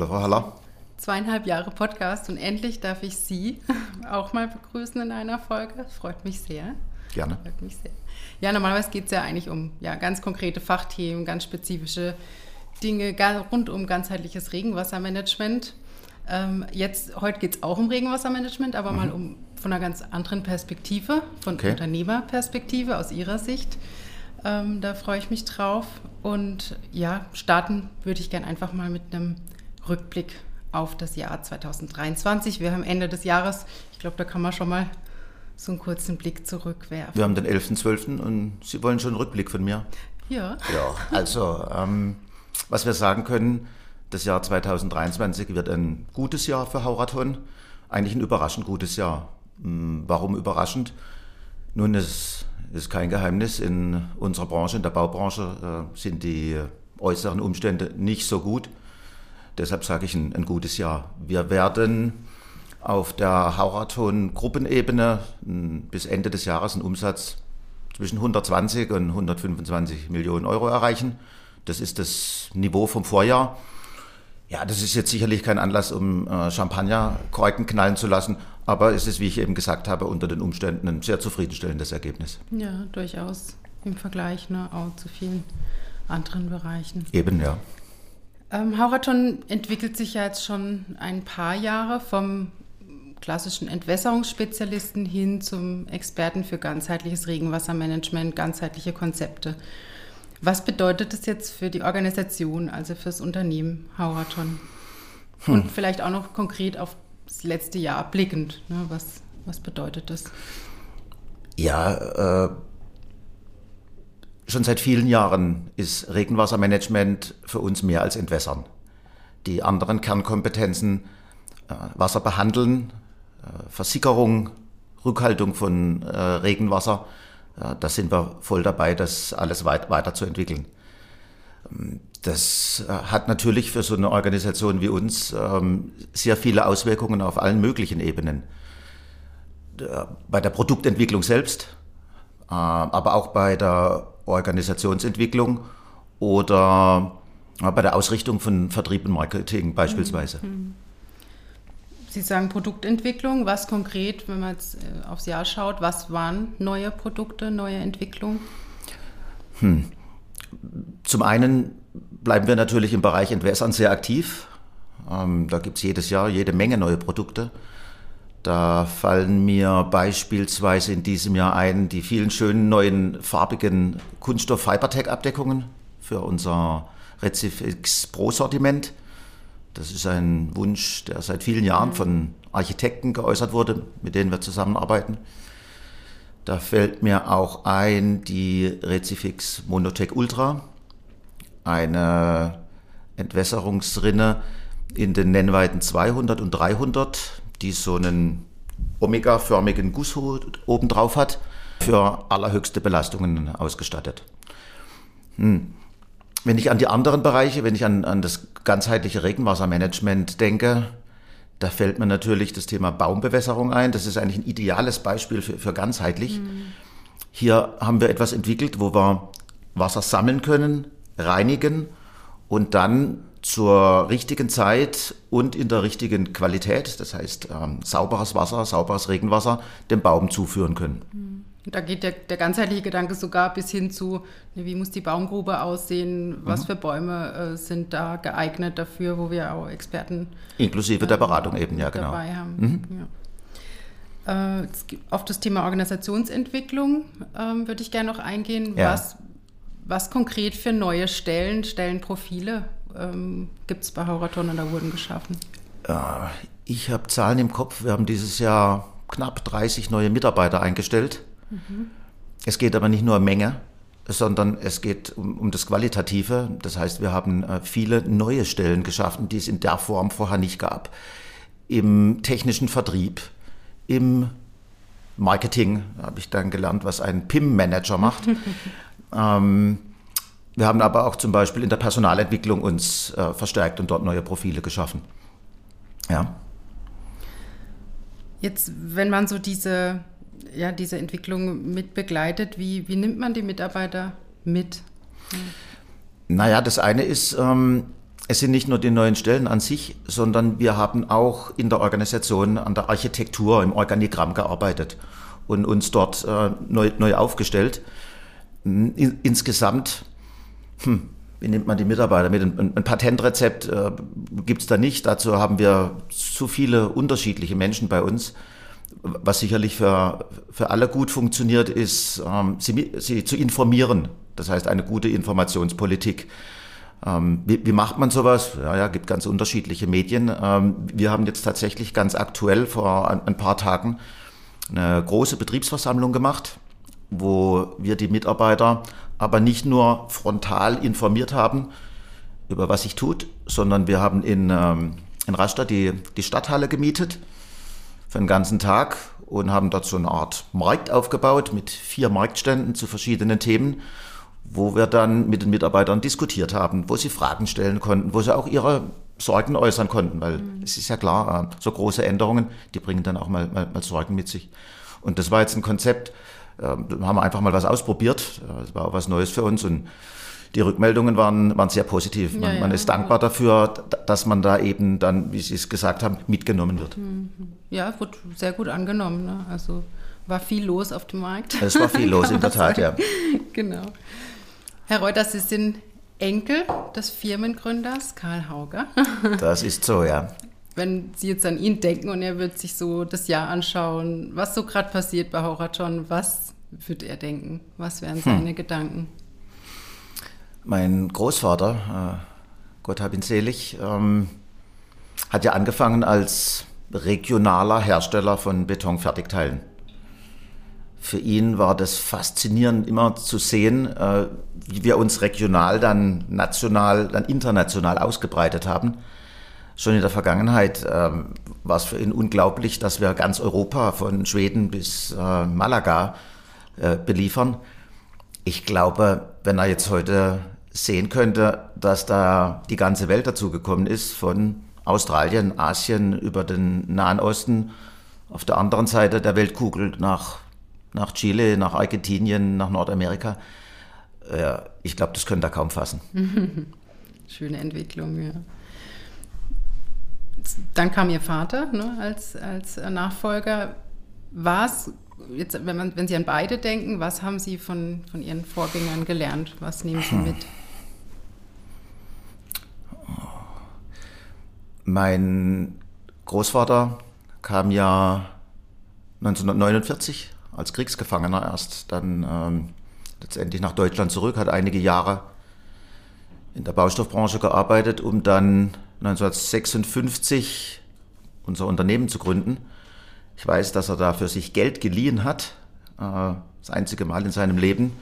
Hallo Frau Haller. Zweieinhalb Jahre Podcast und endlich darf ich Sie auch mal begrüßen in einer Folge. Freut mich sehr. Gerne. Freut mich sehr. Ja, normalerweise geht es ja eigentlich um ja, ganz konkrete Fachthemen, ganz spezifische Dinge rund um ganzheitliches Regenwassermanagement. Ähm, jetzt, heute geht es auch um Regenwassermanagement, aber mhm. mal um von einer ganz anderen Perspektive, von okay. Unternehmerperspektive aus Ihrer Sicht. Ähm, da freue ich mich drauf. Und ja, starten würde ich gerne einfach mal mit einem Rückblick auf das Jahr 2023. Wir haben Ende des Jahres, ich glaube, da kann man schon mal so einen kurzen Blick zurückwerfen. Wir haben den 11.12. und Sie wollen schon einen Rückblick von mir? Ja. Ja, also, ähm, was wir sagen können, das Jahr 2023 wird ein gutes Jahr für Hauraton. Eigentlich ein überraschend gutes Jahr. Hm, warum überraschend? Nun, es ist kein Geheimnis. In unserer Branche, in der Baubranche, äh, sind die äußeren Umstände nicht so gut. Deshalb sage ich ein, ein gutes Jahr. Wir werden auf der Hauraton-Gruppenebene hm, bis Ende des Jahres einen Umsatz zwischen 120 und 125 Millionen Euro erreichen. Das ist das Niveau vom Vorjahr. Ja, das ist jetzt sicherlich kein Anlass, um äh, Champagnerkorken knallen zu lassen, aber es ist, wie ich eben gesagt habe, unter den Umständen ein sehr zufriedenstellendes Ergebnis. Ja, durchaus im Vergleich ne, auch zu vielen anderen Bereichen. Eben, ja. Ähm, Hauraton entwickelt sich ja jetzt schon ein paar Jahre vom klassischen Entwässerungsspezialisten hin zum Experten für ganzheitliches Regenwassermanagement, ganzheitliche Konzepte. Was bedeutet das jetzt für die Organisation, also fürs Unternehmen Hauraton? Hm. Und vielleicht auch noch konkret auf das letzte Jahr blickend. Ne? Was, was bedeutet das? Ja, äh, schon seit vielen Jahren ist Regenwassermanagement für uns mehr als Entwässern. Die anderen Kernkompetenzen, äh, Wasser behandeln, äh, Versickerung, Rückhaltung von äh, Regenwasser, ja, da sind wir voll dabei, das alles weit, weiterzuentwickeln. Ähm, das äh, hat natürlich für so eine Organisation wie uns ähm, sehr viele Auswirkungen auf allen möglichen Ebenen. Bei der Produktentwicklung selbst, äh, aber auch bei der Organisationsentwicklung oder bei der Ausrichtung von Vertrieb und Marketing beispielsweise. Mhm. Sie sagen Produktentwicklung. Was konkret, wenn man jetzt äh, aufs Jahr schaut, was waren neue Produkte, neue Entwicklungen? Hm. Zum einen bleiben wir natürlich im Bereich Entwässern sehr aktiv. Ähm, da gibt es jedes Jahr jede Menge neue Produkte. Da fallen mir beispielsweise in diesem Jahr ein die vielen schönen neuen farbigen Kunststoff-Fibertech-Abdeckungen für unser Recifix Pro-Sortiment. Das ist ein Wunsch, der seit vielen Jahren von Architekten geäußert wurde, mit denen wir zusammenarbeiten. Da fällt mir auch ein die Recifix Monotech Ultra, eine Entwässerungsrinne in den Nennweiten 200 und 300, die so einen omega-förmigen Gusshut oben drauf hat, für allerhöchste Belastungen ausgestattet. Hm. Wenn ich an die anderen Bereiche, wenn ich an, an das ganzheitliche Regenwassermanagement denke, da fällt mir natürlich das Thema Baumbewässerung ein. Das ist eigentlich ein ideales Beispiel für, für ganzheitlich. Mhm. Hier haben wir etwas entwickelt, wo wir Wasser sammeln können, reinigen und dann zur richtigen Zeit und in der richtigen Qualität, das heißt ähm, sauberes Wasser, sauberes Regenwasser, dem Baum zuführen können. Da geht der, der ganzheitliche Gedanke sogar bis hin zu, ne, wie muss die Baumgrube aussehen, was mhm. für Bäume äh, sind da geeignet dafür, wo wir auch Experten. Inklusive äh, der Beratung eben, ja, genau. Dabei haben. Mhm. Ja. Äh, auf das Thema Organisationsentwicklung ähm, würde ich gerne noch eingehen. Ja. Was, was konkret für neue Stellen, Stellenprofile ähm, gibt es bei Hauraton oder wurden geschaffen? Ich habe Zahlen im Kopf. Wir haben dieses Jahr knapp 30 neue Mitarbeiter eingestellt. Es geht aber nicht nur um Menge, sondern es geht um, um das Qualitative. Das heißt, wir haben äh, viele neue Stellen geschaffen, die es in der Form vorher nicht gab. Im technischen Vertrieb, im Marketing habe ich dann gelernt, was ein PIM-Manager macht. ähm, wir haben aber auch zum Beispiel in der Personalentwicklung uns äh, verstärkt und dort neue Profile geschaffen. Ja. Jetzt, wenn man so diese ja, diese Entwicklung mit begleitet. Wie, wie nimmt man die Mitarbeiter mit? Naja, das eine ist, ähm, es sind nicht nur die neuen Stellen an sich, sondern wir haben auch in der Organisation an der Architektur, im Organigramm gearbeitet und uns dort äh, neu, neu aufgestellt. In, insgesamt, hm, wie nimmt man die Mitarbeiter mit? Ein, ein Patentrezept äh, gibt es da nicht. Dazu haben wir zu viele unterschiedliche Menschen bei uns. Was sicherlich für, für alle gut funktioniert, ist, ähm, sie, sie zu informieren. Das heißt, eine gute Informationspolitik. Ähm, wie, wie, macht man sowas? Ja, ja, gibt ganz unterschiedliche Medien. Ähm, wir haben jetzt tatsächlich ganz aktuell vor ein, ein, paar Tagen eine große Betriebsversammlung gemacht, wo wir die Mitarbeiter aber nicht nur frontal informiert haben über was sich tut, sondern wir haben in, ähm, in Rastatt die, die Stadthalle gemietet für den ganzen Tag und haben dort so eine Art Markt aufgebaut mit vier Marktständen zu verschiedenen Themen wo wir dann mit den Mitarbeitern diskutiert haben, wo sie Fragen stellen konnten, wo sie auch ihre Sorgen äußern konnten, weil mhm. es ist ja klar, äh, so große Änderungen, die bringen dann auch mal, mal, mal Sorgen mit sich. Und das war jetzt ein Konzept, haben wir einfach mal was ausprobiert, das war auch was Neues für uns und die Rückmeldungen waren, waren sehr positiv. Man, ja, ja. man ist dankbar dafür, dass man da eben dann, wie Sie es gesagt haben, mitgenommen wird. Mhm. Ja, wurde sehr gut angenommen. Ne? Also war viel los auf dem Markt. Es war viel los, in der Tat, ja. genau. Herr Reuter, Sie sind Enkel des Firmengründers Karl Hauger. Das ist so, ja. Wenn Sie jetzt an ihn denken und er wird sich so das Jahr anschauen, was so gerade passiert bei Horaton, was wird er denken? Was wären hm. seine hm. Gedanken? Mein Großvater, äh, Gott hab ihn selig, ähm, hat ja angefangen als regionaler Hersteller von Betonfertigteilen für ihn war das faszinierend, immer zu sehen, äh, wie wir uns regional, dann national, dann international ausgebreitet haben. Schon in der Vergangenheit ähm, war es für ihn unglaublich, dass wir ganz Europa von Schweden bis äh, Malaga äh, beliefern. Ich glaube, wenn er jetzt heute sehen könnte, dass da die ganze Welt dazugekommen ist, von Australien, Asien über den Nahen Osten, auf der anderen Seite der Weltkugel nach nach Chile, nach Argentinien, nach Nordamerika. Äh, ich glaube, das könnte er kaum fassen. Schöne Entwicklung, ja. Dann kam Ihr Vater ne, als, als Nachfolger. Was, jetzt, wenn, man, wenn Sie an beide denken, was haben Sie von, von Ihren Vorgängern gelernt? Was nehmen Sie mit? Mein Großvater kam ja 1949 als Kriegsgefangener erst dann ähm, letztendlich nach Deutschland zurück, hat einige Jahre in der Baustoffbranche gearbeitet, um dann 1956 unser Unternehmen zu gründen. Ich weiß, dass er da für sich Geld geliehen hat, äh, das einzige Mal in seinem Leben,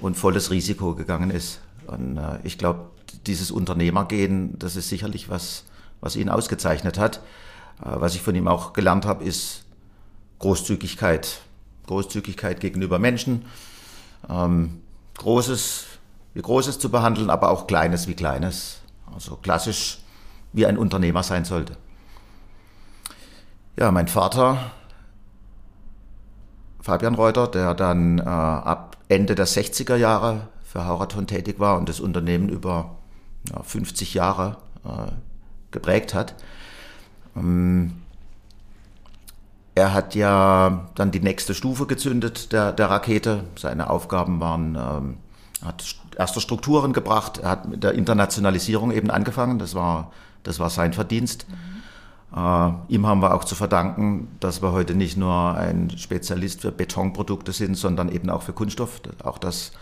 und volles Risiko gegangen ist. Und äh, ich glaube, dieses Unternehmergehen, das ist sicherlich was, was ihn ausgezeichnet hat. Äh, was ich von ihm auch gelernt habe, ist Großzügigkeit. Großzügigkeit gegenüber Menschen, ähm, Großes wie Großes zu behandeln, aber auch Kleines wie Kleines. Also klassisch, wie ein Unternehmer sein sollte. Ja, mein Vater, Fabian Reuter, der dann äh, ab Ende der 60er Jahre für Hauraton tätig war und das Unternehmen über ja, 50 Jahre äh, geprägt hat. Ähm, er hat ja dann die nächste Stufe gezündet der, der Rakete. Seine Aufgaben waren, ähm, hat erste Strukturen gebracht. Er hat mit der Internationalisierung eben angefangen. Das war, das war sein Verdienst. Mhm. Äh, ihm haben wir auch zu verdanken, dass wir heute nicht nur ein Spezialist für Betonprodukte sind, sondern eben auch für Kunststoff. Auch das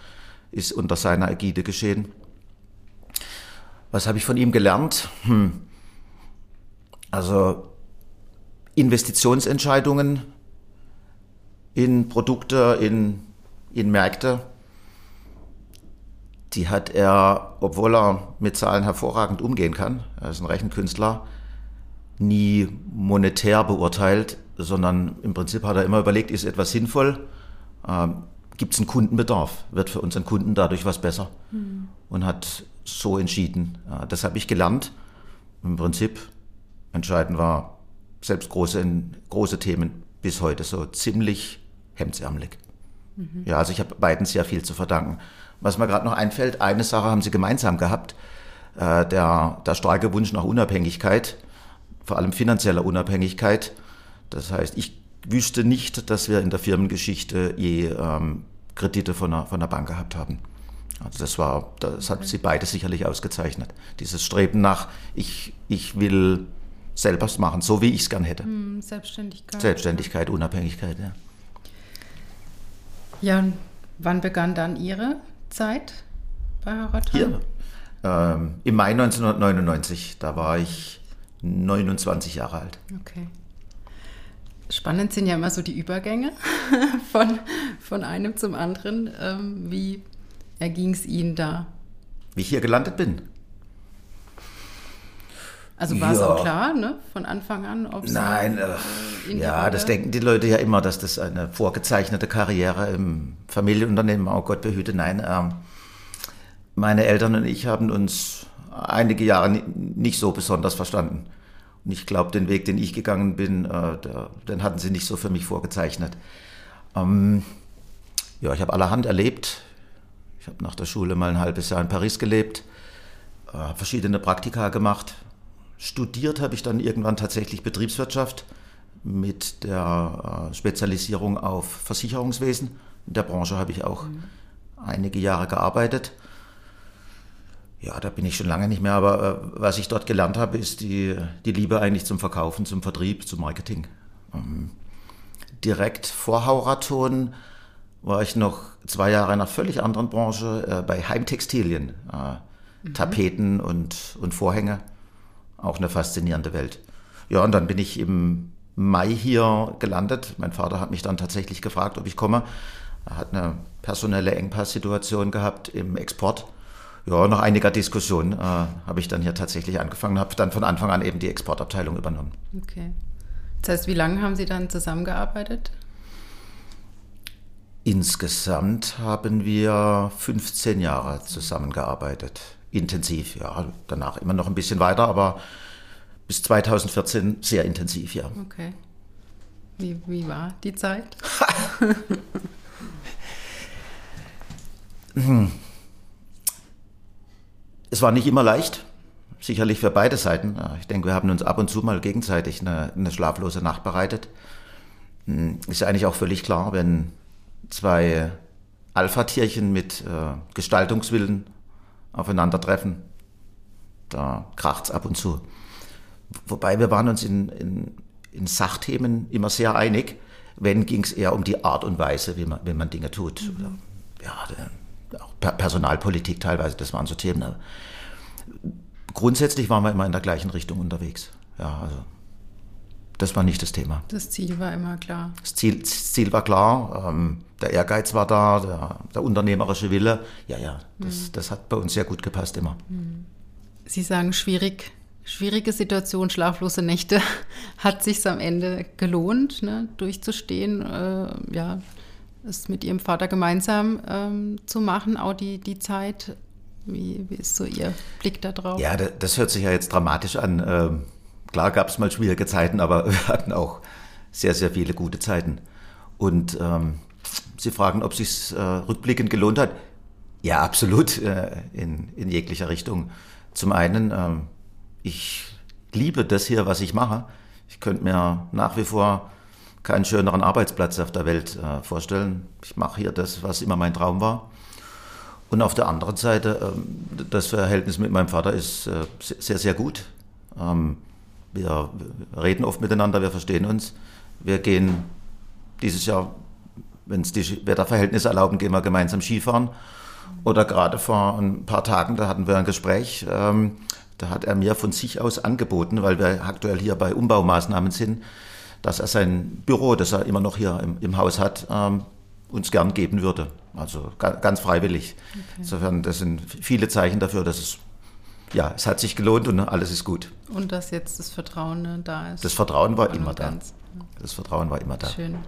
ist unter seiner Ägide geschehen. Was habe ich von ihm gelernt? Hm. Also Investitionsentscheidungen in Produkte, in, in Märkte, die hat er, obwohl er mit Zahlen hervorragend umgehen kann, er ist ein Rechenkünstler, nie monetär beurteilt, sondern im Prinzip hat er immer überlegt, ist etwas sinnvoll, ähm, gibt es einen Kundenbedarf, wird für unseren Kunden dadurch was besser mhm. und hat so entschieden. Ja, das habe ich gelernt. Im Prinzip entscheidend war, selbst große, große Themen bis heute so ziemlich hemdsärmelig. Mhm. Ja, also ich habe beiden sehr viel zu verdanken. Was mir gerade noch einfällt, eine Sache haben sie gemeinsam gehabt. äh, der, der starke Wunsch nach Unabhängigkeit, vor allem finanzieller Unabhängigkeit. Das heißt, ich wüsste nicht, dass wir in der Firmengeschichte je ähm, Kredite von einer, von einer Bank gehabt haben. Also das war, das hat sie beide sicherlich ausgezeichnet. Dieses Streben nach, ich, ich will selber machen, so wie ich es gern hätte. Hm, Selbstständigkeit. Selbstständigkeit, Unabhängigkeit, ja. Ja, und wann begann dann Ihre Zeit bei Haratal? Hier, ähm, im Mai 1999, da war ich 29 Jahre alt. Okay. Spannend sind ja immer so die Übergänge von, von einem zum anderen. Ähm, wie erging es Ihnen da? Wie ich hier gelandet bin. Also war es Ja. auch klar, ne? Von Anfang an, ob Sie Nein, äh, ja, das denken die Leute ja immer, dass das eine vorgezeichnete Karriere im Familienunternehmen, oh Gott behüte, nein. Ähm, meine Eltern und ich haben uns einige Jahre ni- nicht so besonders verstanden. Und ich glaube, den Weg, den ich gegangen bin, äh, der, den hatten sie nicht so für mich vorgezeichnet. Ähm, ja, ich habe allerhand erlebt. Ich habe nach der Schule mal ein halbes Jahr in Paris gelebt, äh, habe verschiedene Praktika gemacht. Studiert habe ich dann irgendwann tatsächlich Betriebswirtschaft mit der äh, Spezialisierung auf Versicherungswesen. In der Branche habe ich auch einige Jahre gearbeitet. Ja, da bin ich schon lange nicht mehr, aber äh, was ich dort gelernt habe, ist die, die Liebe eigentlich zum Verkaufen, zum Vertrieb, zum Marketing. Ähm, direkt vor Hauraton war ich noch zwei Jahre in einer völlig anderen Branche, äh, bei Heimtextilien, äh, Tapeten und, und Vorhänge. Auch eine faszinierende Welt. Ja, und dann bin ich im Mai hier gelandet. Mein Vater hat mich dann tatsächlich gefragt, ob ich komme. Er hat eine personelle Engpasssituation gehabt im Export. Ja, nach einiger Diskussion äh, habe ich dann hier tatsächlich angefangen, habe dann von Anfang an eben die Exportabteilung übernommen. Okay. Das heißt, wie lange haben Sie dann zusammengearbeitet? Insgesamt haben wir 15 Jahre zusammengearbeitet. Intensiv, ja. Danach immer noch ein bisschen weiter, aber bis 2014 sehr intensiv, ja. Okay. Wie, wie war die Zeit? Es war nicht immer leicht, sicherlich für beide Seiten. Ich denke, wir haben uns ab und zu mal gegenseitig eine, eine schlaflose Nacht bereitet. Hm, Ist ja eigentlich auch völlig klar, wenn zwei Alpha-Tierchen mit äh, Gestaltungswillen aufeinandertreffen, da kracht's ab und zu. Wobei wir waren uns in, in, in Sachthemen immer sehr einig. Wenn ging es eher um die Art und Weise, wie man, wie man Dinge tut. Oder, ja, auch Per- Personalpolitik teilweise, das waren so Themen. Grundsätzlich waren wir immer in der gleichen Richtung unterwegs. Ja, also das war nicht das Thema. Das Ziel war immer klar. Das Ziel, das Ziel war klar, ähm, der Ehrgeiz war da, der, der unternehmerische Wille. Ja, ja, das, das hat bei uns sehr gut gepasst immer. Sie sagen schwierig, schwierige Situation, schlaflose Nächte. Hat sich am Ende gelohnt, ne, durchzustehen, äh, ja, es mit Ihrem Vater gemeinsam ähm, zu machen, auch die, die Zeit. Wie, wie ist so Ihr Blick da drauf? Ja, da- das hört sich ja jetzt dramatisch an. Ähm, Klar gab es mal schwierige Zeiten, aber wir hatten auch sehr, sehr viele gute Zeiten. Und ähm, Sie fragen, ob es sich äh, rückblickend gelohnt hat. Ja, absolut, äh, in, in jeglicher Richtung. Zum einen, ähm, ich liebe das hier, was ich mache. Ich könnte mir nach wie vor keinen schöneren Arbeitsplatz auf der Welt äh, vorstellen. Ich mache hier das, was immer mein Traum war. Und auf der anderen Seite, ähm, das Verhältnis mit meinem Vater ist äh, sehr, sehr gut. Ähm, wir reden oft miteinander, wir verstehen uns. Wir gehen dieses Jahr, wenn es die Wetterverhältnisse erlauben, gehen wir gemeinsam Skifahren. Oder gerade vor ein paar Tagen, da hatten wir ein Gespräch, ähm, da hat er mir von sich aus angeboten, weil wir aktuell hier bei Umbaumaßnahmen sind, dass er sein Büro, das er immer noch hier im, im Haus hat, ähm, uns gern geben würde. Also ga, ganz freiwillig. Insofern, das sind viele Zeichen dafür, dass es, ja, es hat sich gelohnt und alles ist gut. Und dass jetzt das Vertrauen ne, da ist. Das Vertrauen war immer da. ganz. Das Vertrauen war immer da. Schön.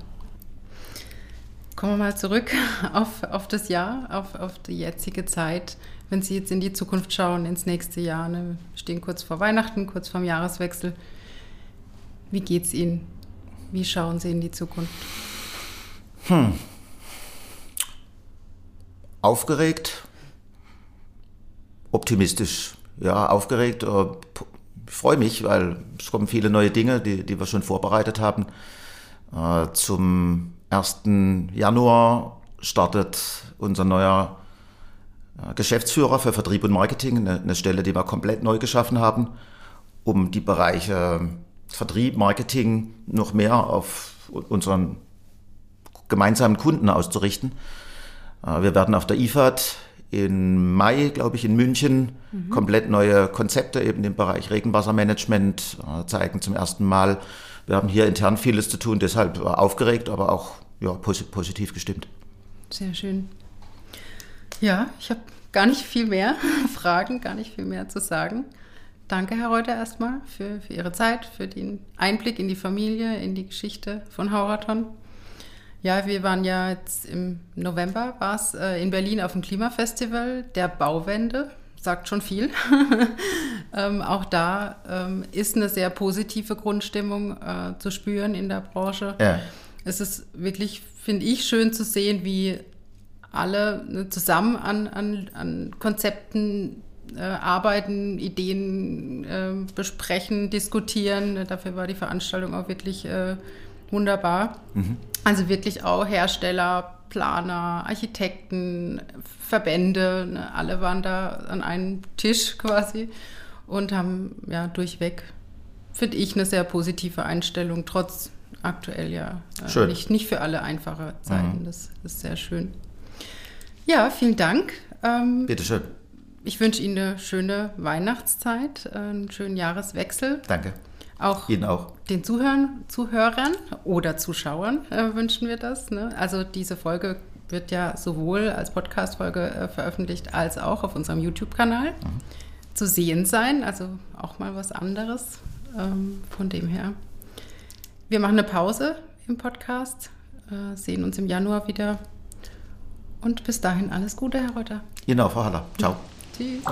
Kommen wir mal zurück auf, auf das Jahr, auf, auf die jetzige Zeit. Wenn Sie jetzt in die Zukunft schauen, ins nächste Jahr, ne, wir stehen kurz vor Weihnachten, kurz vorm Jahreswechsel. Wie geht's Ihnen? Wie schauen Sie in die Zukunft? Aufgeregt, optimistisch, Ja, aufgeregt. Äh, ich freue mich, weil es kommen viele neue Dinge, die, die wir schon vorbereitet haben. Äh, zum 1. Januar startet unser neuer äh, Geschäftsführer für Vertrieb und Marketing, eine, eine Stelle, die wir komplett neu geschaffen haben, um die Bereiche Vertrieb, Marketing noch mehr auf unseren gemeinsamen Kunden auszurichten. Wir werden auf der IFAD in Mai, glaube ich, in München mhm. komplett neue Konzepte eben im Bereich Regenwassermanagement äh, zeigen zum ersten Mal. Wir haben hier intern vieles zu tun, deshalb aufgeregt, aber auch ja, positiv gestimmt. Sehr schön. Ja, ich habe gar nicht viel mehr Fragen, gar nicht viel mehr zu sagen. Danke, Herr Reuter, erstmal für, für Ihre Zeit, für den Einblick in die Familie, in die Geschichte von Hauraton. Ja, wir waren ja jetzt im November, war es äh, in Berlin auf dem Klimafestival der Bauwende. Sagt schon viel. ähm, auch da ähm, ist eine sehr positive Grundstimmung äh, zu spüren in der Branche. Ja. Es ist wirklich, finde ich, schön zu sehen, wie alle ne, zusammen an, an, an Konzepten äh, arbeiten, Ideen äh, besprechen, diskutieren. Dafür war die Veranstaltung auch wirklich äh, wunderbar. Mhm. Also wirklich auch Hersteller, Planer, Architekten, Verbände, ne, alle waren da an einem Tisch quasi und haben ja durchweg, finde ich, eine sehr positive Einstellung, trotz aktuell ja äh, nicht, nicht für alle einfache Zeiten. Mhm. Das, ist sehr schön. Ja, vielen Dank. Ähm, Bitteschön. Ich wünsche Ihnen eine schöne Weihnachtszeit, äh, einen schönen Jahreswechsel. Danke. Auch, Ihnen auch. den Zuhörern, Zuhörern oder Zuschauern äh, wünschen wir das. Ne? Also diese Folge wird ja sowohl als Podcast-Folge äh, veröffentlicht als auch auf unserem YouTube-Kanal mhm. zu sehen sein. Also auch mal was anderes. Ähm, von dem her. Wir machen eine Pause im Podcast, äh, sehen uns im Januar wieder. Und bis dahin alles Gute, Herr Reuter. Genau, Frau Haller. Ciao. Tschüss.